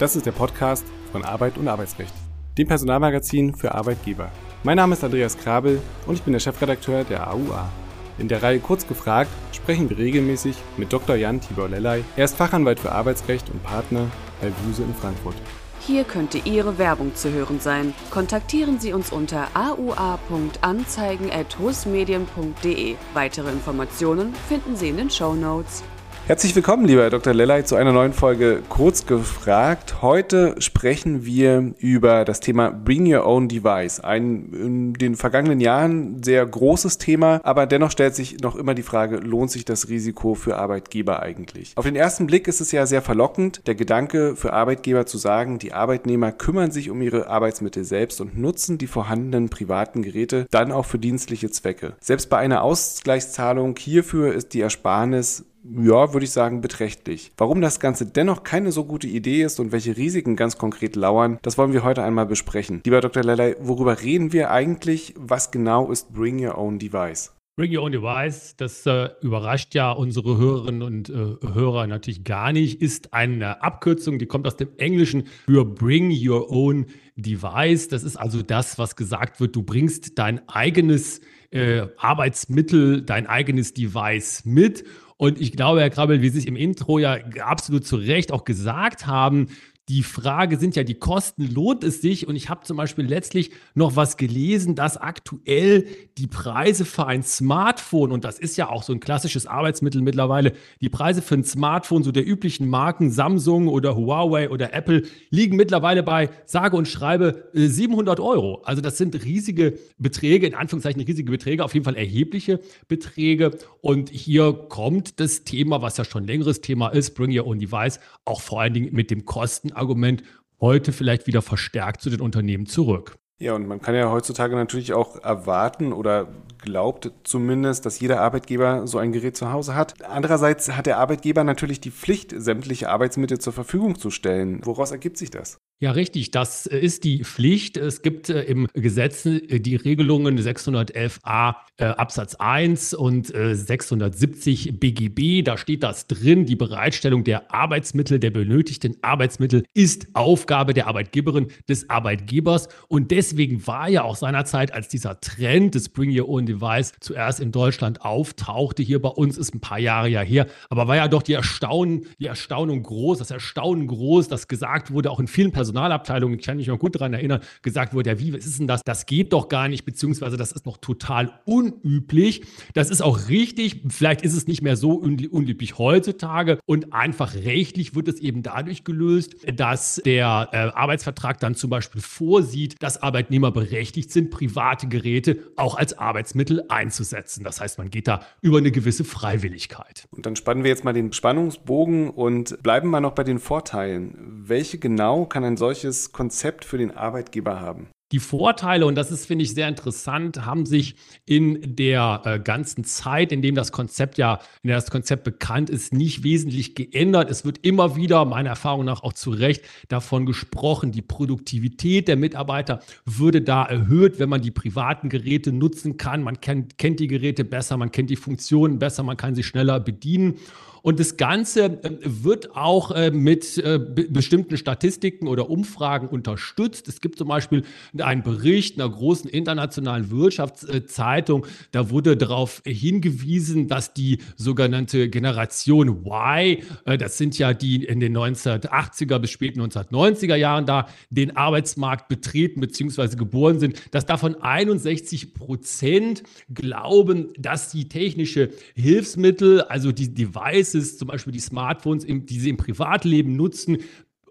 Das ist der Podcast von Arbeit und Arbeitsrecht, dem Personalmagazin für Arbeitgeber. Mein Name ist Andreas Krabel und ich bin der Chefredakteur der AUA. In der Reihe Kurz gefragt sprechen wir regelmäßig mit Dr. Jan Tibor Lellay. Er ist Fachanwalt für Arbeitsrecht und Partner bei Wuse in Frankfurt. Hier könnte Ihre Werbung zu hören sein. Kontaktieren Sie uns unter aua.anzeigen.husmedien.de. Weitere Informationen finden Sie in den Show Notes. Herzlich willkommen, lieber Herr Dr. Lellay, zu einer neuen Folge Kurz gefragt. Heute sprechen wir über das Thema Bring Your Own Device. Ein in den vergangenen Jahren sehr großes Thema, aber dennoch stellt sich noch immer die Frage, lohnt sich das Risiko für Arbeitgeber eigentlich? Auf den ersten Blick ist es ja sehr verlockend, der Gedanke für Arbeitgeber zu sagen, die Arbeitnehmer kümmern sich um ihre Arbeitsmittel selbst und nutzen die vorhandenen privaten Geräte dann auch für dienstliche Zwecke. Selbst bei einer Ausgleichszahlung hierfür ist die Ersparnis ja, würde ich sagen, beträchtlich. Warum das Ganze dennoch keine so gute Idee ist und welche Risiken ganz konkret lauern, das wollen wir heute einmal besprechen. Lieber Dr. Lellay, worüber reden wir eigentlich? Was genau ist Bring Your Own Device? Bring Your Own Device, das äh, überrascht ja unsere Hörerinnen und äh, Hörer natürlich gar nicht, ist eine Abkürzung, die kommt aus dem Englischen für Bring Your Own Device. Das ist also das, was gesagt wird, du bringst dein eigenes äh, Arbeitsmittel, dein eigenes Device mit. Und ich glaube, Herr Krabbel, wie Sie es im Intro ja absolut zu Recht auch gesagt haben, die Frage sind ja die Kosten, lohnt es sich? Und ich habe zum Beispiel letztlich noch was gelesen, dass aktuell die Preise für ein Smartphone, und das ist ja auch so ein klassisches Arbeitsmittel mittlerweile, die Preise für ein Smartphone so der üblichen Marken Samsung oder Huawei oder Apple liegen mittlerweile bei, sage und schreibe, 700 äh, Euro. Also das sind riesige Beträge, in Anführungszeichen riesige Beträge, auf jeden Fall erhebliche Beträge. Und hier kommt das Thema, was ja schon ein längeres Thema ist, Bring Your Own Device, auch vor allen Dingen mit dem Kosten Argument heute vielleicht wieder verstärkt zu den Unternehmen zurück. Ja, und man kann ja heutzutage natürlich auch erwarten oder glaubt zumindest, dass jeder Arbeitgeber so ein Gerät zu Hause hat. Andererseits hat der Arbeitgeber natürlich die Pflicht, sämtliche Arbeitsmittel zur Verfügung zu stellen. Woraus ergibt sich das? Ja, richtig. Das äh, ist die Pflicht. Es gibt äh, im Gesetz äh, die Regelungen 611a Absatz 1 und 670 BGB. Da steht das drin. Die Bereitstellung der Arbeitsmittel, der benötigten Arbeitsmittel ist Aufgabe der Arbeitgeberin, des Arbeitgebers. Und deswegen war ja auch seinerzeit, als dieser Trend des Bring Your Own Device zuerst in Deutschland auftauchte, hier bei uns ist ein paar Jahre ja her, aber war ja doch die Erstaunen, die Erstaunung groß, das Erstaunen groß, dass gesagt wurde, auch in vielen Personen Personalabteilung, ich kann mich noch gut daran erinnern, gesagt wurde, ja, wie was ist denn das? Das geht doch gar nicht, beziehungsweise das ist noch total unüblich. Das ist auch richtig. Vielleicht ist es nicht mehr so unüblich heutzutage. Und einfach rechtlich wird es eben dadurch gelöst, dass der äh, Arbeitsvertrag dann zum Beispiel vorsieht, dass Arbeitnehmer berechtigt sind, private Geräte auch als Arbeitsmittel einzusetzen. Das heißt, man geht da über eine gewisse Freiwilligkeit. Und dann spannen wir jetzt mal den Spannungsbogen und bleiben mal noch bei den Vorteilen. Welche genau kann ein ein solches Konzept für den Arbeitgeber haben? Die Vorteile, und das ist, finde ich, sehr interessant, haben sich in der äh, ganzen Zeit, in dem das Konzept ja, in der das Konzept bekannt ist, nicht wesentlich geändert. Es wird immer wieder, meiner Erfahrung nach auch zu Recht, davon gesprochen, die Produktivität der Mitarbeiter würde da erhöht, wenn man die privaten Geräte nutzen kann. Man kennt, kennt die Geräte besser, man kennt die Funktionen besser, man kann sie schneller bedienen. Und das Ganze ähm, wird auch äh, mit äh, bestimmten Statistiken oder Umfragen unterstützt. Es gibt zum Beispiel einen Bericht einer großen internationalen Wirtschaftszeitung. Da wurde darauf hingewiesen, dass die sogenannte Generation Y, äh, das sind ja die in den 1980er bis späten 1990er Jahren da den Arbeitsmarkt betreten bzw. geboren sind, dass davon 61 Prozent glauben, dass die technische Hilfsmittel, also die Devices, Devices, zum Beispiel die Smartphones, die sie im Privatleben nutzen,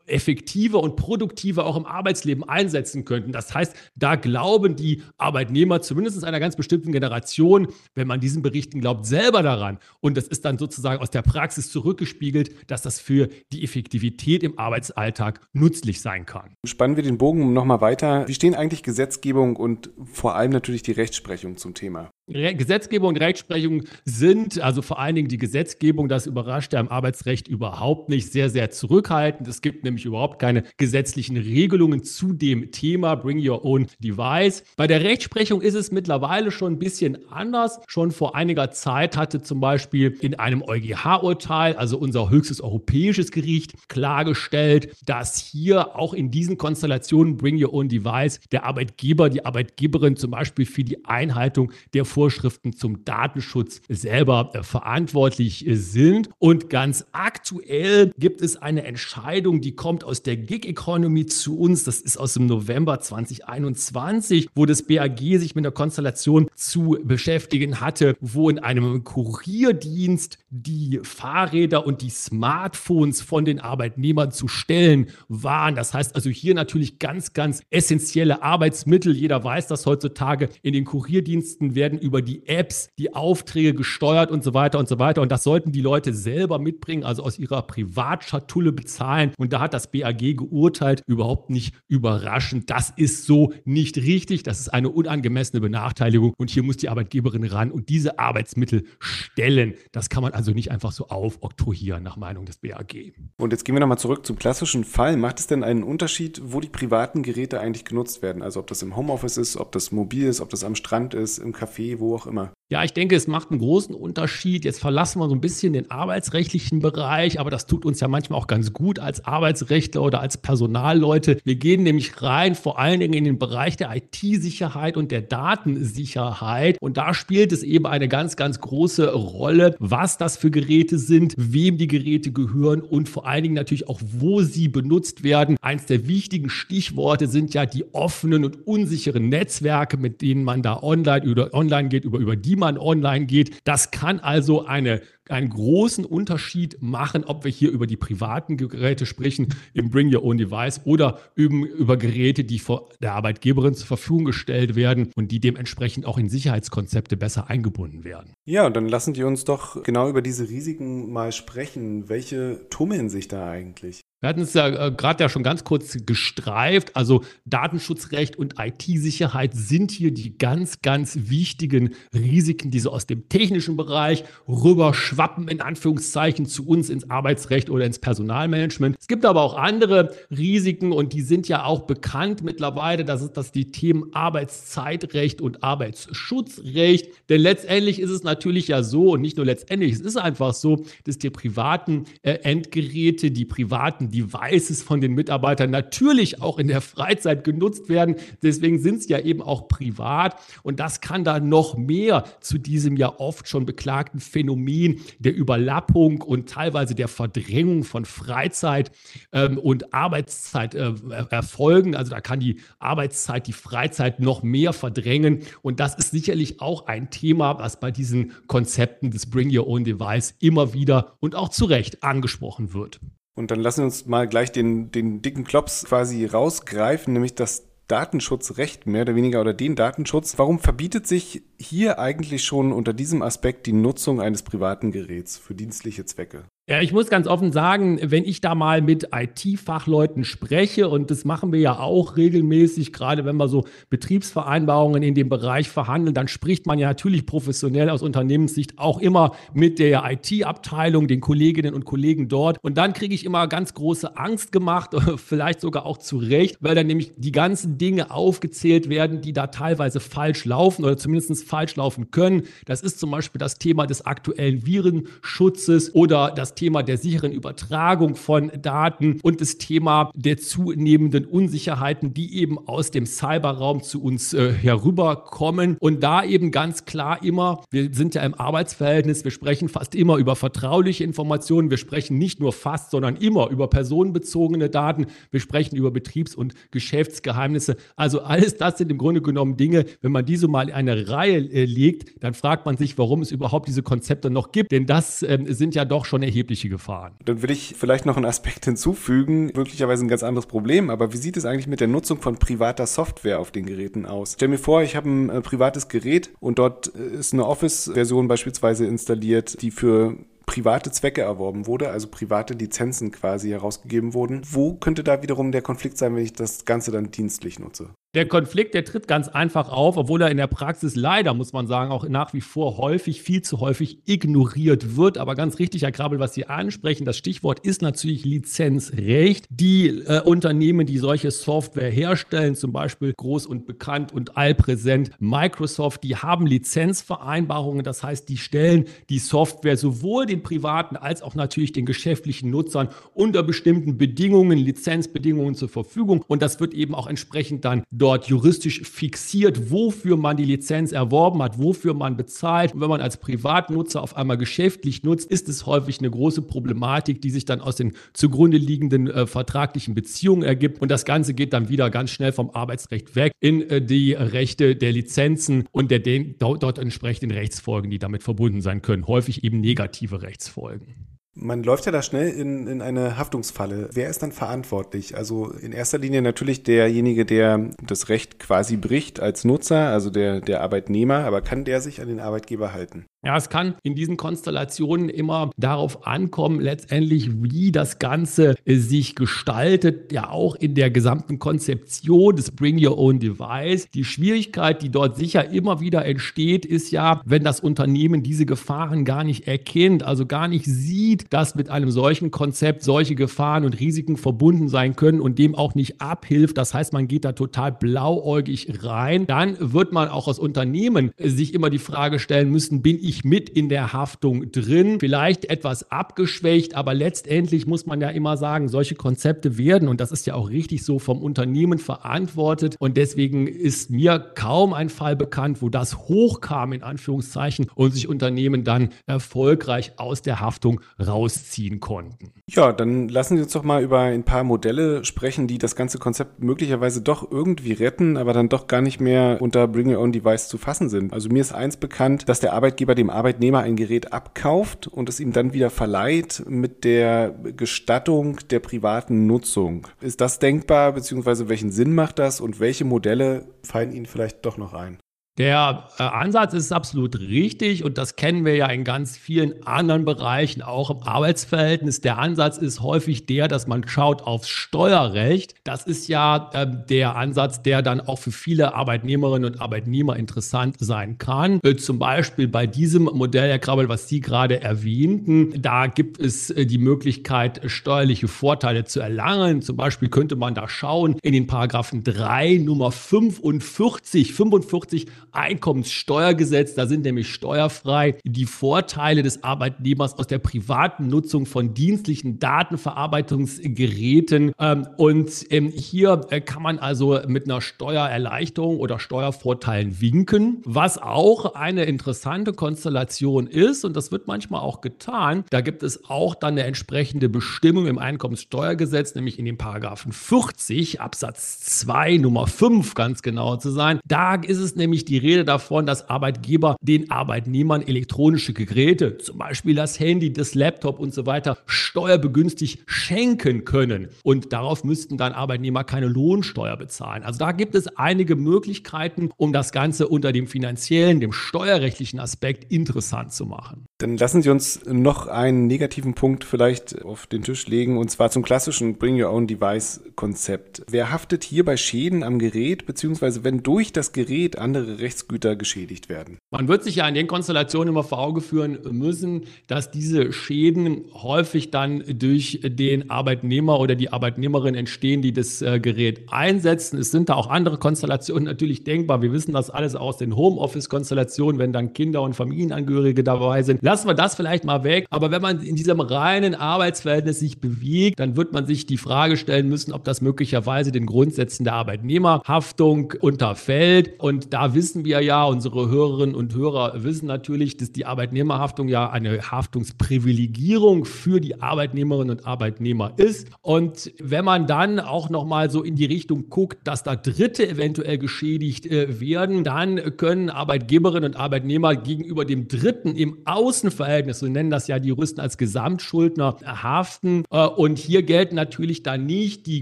effektiver und produktiver auch im Arbeitsleben einsetzen könnten. Das heißt, da glauben die Arbeitnehmer, zumindest einer ganz bestimmten Generation, wenn man diesen Berichten glaubt, selber daran. Und das ist dann sozusagen aus der Praxis zurückgespiegelt, dass das für die Effektivität im Arbeitsalltag nützlich sein kann. Spannen wir den Bogen nochmal weiter. Wie stehen eigentlich Gesetzgebung und vor allem natürlich die Rechtsprechung zum Thema? Gesetzgebung und Rechtsprechung sind, also vor allen Dingen die Gesetzgebung, das überrascht ja im Arbeitsrecht überhaupt nicht, sehr, sehr zurückhaltend. Es gibt nämlich überhaupt keine gesetzlichen Regelungen zu dem Thema Bring Your Own Device. Bei der Rechtsprechung ist es mittlerweile schon ein bisschen anders. Schon vor einiger Zeit hatte zum Beispiel in einem EuGH-Urteil, also unser höchstes europäisches Gericht, klargestellt, dass hier auch in diesen Konstellationen Bring Your Own Device der Arbeitgeber, die Arbeitgeberin zum Beispiel für die Einhaltung der Vorschriften zum Datenschutz selber äh, verantwortlich äh, sind. Und ganz aktuell gibt es eine Entscheidung, die kommt aus der Gig Economy zu uns. Das ist aus dem November 2021, wo das BAG sich mit einer Konstellation zu beschäftigen hatte, wo in einem Kurierdienst die Fahrräder und die Smartphones von den Arbeitnehmern zu stellen waren. Das heißt also hier natürlich ganz, ganz essentielle Arbeitsmittel. Jeder weiß das heutzutage. In den Kurierdiensten werden über die Apps die Aufträge gesteuert und so weiter und so weiter. Und das sollten die Leute selber mitbringen, also aus ihrer Privatschatulle bezahlen. Und da hat das BAG geurteilt, überhaupt nicht überraschend. Das ist so nicht richtig. Das ist eine unangemessene Benachteiligung. Und hier muss die Arbeitgeberin ran und diese Arbeitsmittel stellen. Das kann man also nicht einfach so aufoktroyieren, nach Meinung des BAG. Und jetzt gehen wir nochmal zurück zum klassischen Fall. Macht es denn einen Unterschied, wo die privaten Geräte eigentlich genutzt werden? Also ob das im Homeoffice ist, ob das mobil ist, ob das am Strand ist, im Café, wo auch immer. Ja, ich denke, es macht einen großen Unterschied. Jetzt verlassen wir so ein bisschen den arbeitsrechtlichen Bereich, aber das tut uns ja manchmal auch ganz gut als Arbeitsrechtler oder als Personalleute. Wir gehen nämlich rein vor allen Dingen in den Bereich der IT-Sicherheit und der Datensicherheit. Und da spielt es eben eine ganz, ganz große Rolle, was das für Geräte sind, wem die Geräte gehören und vor allen Dingen natürlich auch, wo sie benutzt werden. Eins der wichtigen Stichworte sind ja die offenen und unsicheren Netzwerke, mit denen man da online oder online geht, über, über die man online geht. Das kann also eine, einen großen Unterschied machen, ob wir hier über die privaten Geräte sprechen, im Bring Your Own Device oder über, über Geräte, die vor der Arbeitgeberin zur Verfügung gestellt werden und die dementsprechend auch in Sicherheitskonzepte besser eingebunden werden. Ja, und dann lassen die uns doch genau über diese Risiken mal sprechen. Welche tummeln sich da eigentlich? Wir hatten es ja äh, gerade ja schon ganz kurz gestreift. Also Datenschutzrecht und IT-Sicherheit sind hier die ganz, ganz wichtigen Risiken, die so aus dem technischen Bereich rüber schwappen, in Anführungszeichen, zu uns ins Arbeitsrecht oder ins Personalmanagement. Es gibt aber auch andere Risiken und die sind ja auch bekannt mittlerweile. Das ist das die Themen Arbeitszeitrecht und Arbeitsschutzrecht. Denn letztendlich ist es natürlich ja so und nicht nur letztendlich, es ist einfach so, dass die privaten äh, Endgeräte, die privaten Devices von den Mitarbeitern natürlich auch in der Freizeit genutzt werden. Deswegen sind es ja eben auch privat. Und das kann da noch mehr zu diesem ja oft schon beklagten Phänomen der Überlappung und teilweise der Verdrängung von Freizeit ähm, und Arbeitszeit äh, erfolgen. Also da kann die Arbeitszeit die Freizeit noch mehr verdrängen. Und das ist sicherlich auch ein Thema, was bei diesen Konzepten des Bring Your Own Device immer wieder und auch zu Recht angesprochen wird. Und dann lassen wir uns mal gleich den, den dicken Klops quasi rausgreifen, nämlich das Datenschutzrecht mehr oder weniger oder den Datenschutz. Warum verbietet sich hier eigentlich schon unter diesem Aspekt die Nutzung eines privaten Geräts für dienstliche Zwecke? Ja, ich muss ganz offen sagen, wenn ich da mal mit IT-Fachleuten spreche, und das machen wir ja auch regelmäßig, gerade wenn wir so Betriebsvereinbarungen in dem Bereich verhandeln, dann spricht man ja natürlich professionell aus Unternehmenssicht auch immer mit der IT-Abteilung, den Kolleginnen und Kollegen dort. Und dann kriege ich immer ganz große Angst gemacht, vielleicht sogar auch zu Recht, weil dann nämlich die ganzen Dinge aufgezählt werden, die da teilweise falsch laufen oder zumindest falsch laufen können. Das ist zum Beispiel das Thema des aktuellen Virenschutzes oder das Thema der sicheren Übertragung von Daten und das Thema der zunehmenden Unsicherheiten, die eben aus dem Cyberraum zu uns äh, herüberkommen. Und da eben ganz klar immer, wir sind ja im Arbeitsverhältnis, wir sprechen fast immer über vertrauliche Informationen, wir sprechen nicht nur fast, sondern immer über personenbezogene Daten, wir sprechen über Betriebs- und Geschäftsgeheimnisse. Also alles das sind im Grunde genommen Dinge, wenn man diese mal in eine Reihe äh, legt, dann fragt man sich, warum es überhaupt diese Konzepte noch gibt. Denn das äh, sind ja doch schon erhebliche erhebliche Gefahren. Dann will ich vielleicht noch einen Aspekt hinzufügen, möglicherweise ein ganz anderes Problem, aber wie sieht es eigentlich mit der Nutzung von privater Software auf den Geräten aus? Stell mir vor, ich habe ein äh, privates Gerät und dort äh, ist eine Office-Version beispielsweise installiert, die für private Zwecke erworben wurde, also private Lizenzen quasi herausgegeben wurden. Wo könnte da wiederum der Konflikt sein, wenn ich das Ganze dann dienstlich nutze? Der Konflikt, der tritt ganz einfach auf, obwohl er in der Praxis leider, muss man sagen, auch nach wie vor häufig, viel zu häufig ignoriert wird. Aber ganz richtig, Herr Krabbel, was Sie ansprechen, das Stichwort ist natürlich Lizenzrecht. Die äh, Unternehmen, die solche Software herstellen, zum Beispiel groß und bekannt und allpräsent Microsoft, die haben Lizenzvereinbarungen. Das heißt, die stellen die Software sowohl den privaten als auch natürlich den geschäftlichen Nutzern unter bestimmten Bedingungen, Lizenzbedingungen zur Verfügung. Und das wird eben auch entsprechend dann dort juristisch fixiert, wofür man die Lizenz erworben hat, wofür man bezahlt. Und wenn man als Privatnutzer auf einmal geschäftlich nutzt, ist es häufig eine große Problematik, die sich dann aus den zugrunde liegenden äh, vertraglichen Beziehungen ergibt. Und das Ganze geht dann wieder ganz schnell vom Arbeitsrecht weg in äh, die Rechte der Lizenzen und der dort entsprechenden Rechtsfolgen, die damit verbunden sein können. Häufig eben negative Rechtsfolgen. Man läuft ja da schnell in, in eine Haftungsfalle. Wer ist dann verantwortlich? Also in erster Linie natürlich derjenige, der das Recht quasi bricht als Nutzer, also der, der Arbeitnehmer, aber kann der sich an den Arbeitgeber halten? Ja, es kann in diesen Konstellationen immer darauf ankommen, letztendlich, wie das Ganze äh, sich gestaltet, ja auch in der gesamten Konzeption des Bring Your Own Device. Die Schwierigkeit, die dort sicher immer wieder entsteht, ist ja, wenn das Unternehmen diese Gefahren gar nicht erkennt, also gar nicht sieht, dass mit einem solchen Konzept solche Gefahren und Risiken verbunden sein können und dem auch nicht abhilft. Das heißt, man geht da total blauäugig rein. Dann wird man auch als Unternehmen sich immer die Frage stellen müssen, bin ich ich mit in der Haftung drin, vielleicht etwas abgeschwächt, aber letztendlich muss man ja immer sagen, solche Konzepte werden, und das ist ja auch richtig so, vom Unternehmen verantwortet. Und deswegen ist mir kaum ein Fall bekannt, wo das hochkam, in Anführungszeichen, und sich Unternehmen dann erfolgreich aus der Haftung rausziehen konnten. Ja, dann lassen Sie uns doch mal über ein paar Modelle sprechen, die das ganze Konzept möglicherweise doch irgendwie retten, aber dann doch gar nicht mehr unter Bring Your Own Device zu fassen sind. Also mir ist eins bekannt, dass der Arbeitgeber dem Arbeitnehmer ein Gerät abkauft und es ihm dann wieder verleiht mit der Gestattung der privaten Nutzung. Ist das denkbar, beziehungsweise welchen Sinn macht das und welche Modelle fallen Ihnen vielleicht doch noch ein? Der äh, Ansatz ist absolut richtig und das kennen wir ja in ganz vielen anderen Bereichen, auch im Arbeitsverhältnis. Der Ansatz ist häufig der, dass man schaut aufs Steuerrecht. Das ist ja äh, der Ansatz, der dann auch für viele Arbeitnehmerinnen und Arbeitnehmer interessant sein kann. Äh, zum Beispiel bei diesem Modell, Herr Krabbel, was Sie gerade erwähnten, da gibt es äh, die Möglichkeit, steuerliche Vorteile zu erlangen. Zum Beispiel könnte man da schauen in den Paragraphen 3 Nummer 45, 45 Einkommenssteuergesetz. Da sind nämlich steuerfrei die Vorteile des Arbeitnehmers aus der privaten Nutzung von dienstlichen Datenverarbeitungsgeräten. Ähm, und ähm, hier äh, kann man also mit einer Steuererleichterung oder Steuervorteilen winken, was auch eine interessante Konstellation ist. Und das wird manchmal auch getan. Da gibt es auch dann eine entsprechende Bestimmung im Einkommenssteuergesetz, nämlich in den Paragraphen 40 Absatz 2 Nummer 5 ganz genau zu sein. Da ist es nämlich die Rede davon, dass Arbeitgeber den Arbeitnehmern elektronische Geräte, zum Beispiel das Handy, das Laptop und so weiter, steuerbegünstigt schenken können. Und darauf müssten dann Arbeitnehmer keine Lohnsteuer bezahlen. Also da gibt es einige Möglichkeiten, um das Ganze unter dem finanziellen, dem steuerrechtlichen Aspekt interessant zu machen. Dann lassen Sie uns noch einen negativen Punkt vielleicht auf den Tisch legen, und zwar zum klassischen Bring Your Own Device Konzept. Wer haftet hier bei Schäden am Gerät, beziehungsweise wenn durch das Gerät andere Rechtsgüter geschädigt werden? Man wird sich ja in den Konstellationen immer vor Augen führen müssen, dass diese Schäden häufig dann durch den Arbeitnehmer oder die Arbeitnehmerin entstehen, die das äh, Gerät einsetzen. Es sind da auch andere Konstellationen natürlich denkbar. Wir wissen das alles aus den Homeoffice-Konstellationen, wenn dann Kinder und Familienangehörige dabei sind. Lassen wir das vielleicht mal weg. Aber wenn man in diesem reinen Arbeitsverhältnis sich bewegt, dann wird man sich die Frage stellen müssen, ob das möglicherweise den Grundsätzen der Arbeitnehmerhaftung unterfällt. Und da wissen wir ja, unsere Hörerinnen und Hörer wissen natürlich, dass die Arbeitnehmerhaftung ja eine Haftungsprivilegierung für die Arbeitnehmerinnen und Arbeitnehmer ist. Und wenn man dann auch nochmal so in die Richtung guckt, dass da Dritte eventuell geschädigt äh, werden, dann können Arbeitgeberinnen und Arbeitnehmer gegenüber dem Dritten im Aus Nutzenverhältnis, so nennen das ja die Juristen als Gesamtschuldner, haften. Äh, und hier gelten natürlich dann nicht die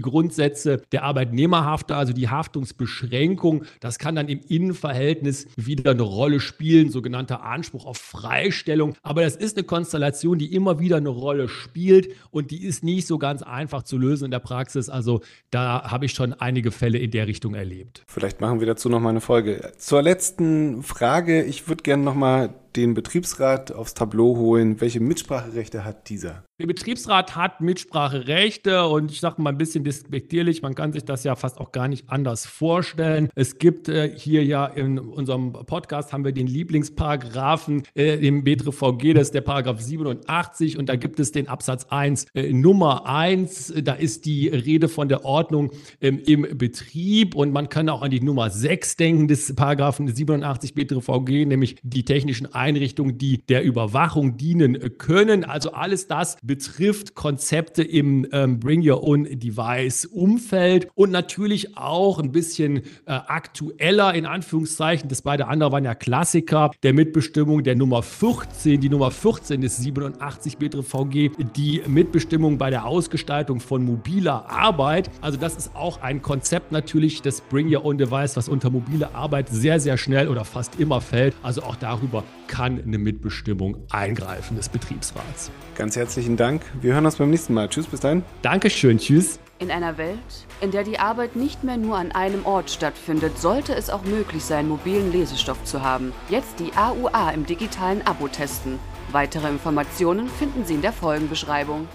Grundsätze der Arbeitnehmerhafte, also die Haftungsbeschränkung. Das kann dann im Innenverhältnis wieder eine Rolle spielen, sogenannter Anspruch auf Freistellung. Aber das ist eine Konstellation, die immer wieder eine Rolle spielt und die ist nicht so ganz einfach zu lösen in der Praxis. Also da habe ich schon einige Fälle in der Richtung erlebt. Vielleicht machen wir dazu noch mal eine Folge. Zur letzten Frage. Ich würde gerne noch mal den Betriebsrat aufs Tableau holen. Welche Mitspracherechte hat dieser? Der Betriebsrat hat Mitspracherechte und ich sage mal ein bisschen despektierlich, man kann sich das ja fast auch gar nicht anders vorstellen. Es gibt äh, hier ja in unserem Podcast haben wir den Lieblingsparagraphen äh, im BTVG, das ist der Paragraph 87 und da gibt es den Absatz 1 äh, Nummer 1, da ist die Rede von der Ordnung ähm, im Betrieb und man kann auch an die Nummer 6 denken des Paragraphen 87 BTVG, nämlich die technischen Einrichtungen, die der Überwachung dienen können. Also alles das betrifft Konzepte im ähm, Bring Your Own Device Umfeld und natürlich auch ein bisschen äh, aktueller in Anführungszeichen. Das beide andere waren ja Klassiker der Mitbestimmung der Nummer 14, die Nummer 14 des 87 BTVG, die Mitbestimmung bei der Ausgestaltung von mobiler Arbeit. Also das ist auch ein Konzept natürlich des Bring Your Own Device, was unter mobile Arbeit sehr, sehr schnell oder fast immer fällt. Also auch darüber kann eine Mitbestimmung eingreifen des Betriebsrats. Ganz herzlichen Dank. Wir hören uns beim nächsten Mal. Tschüss, bis dahin. Dankeschön, tschüss. In einer Welt, in der die Arbeit nicht mehr nur an einem Ort stattfindet, sollte es auch möglich sein, mobilen Lesestoff zu haben. Jetzt die AUA im digitalen Abo testen. Weitere Informationen finden Sie in der Folgenbeschreibung.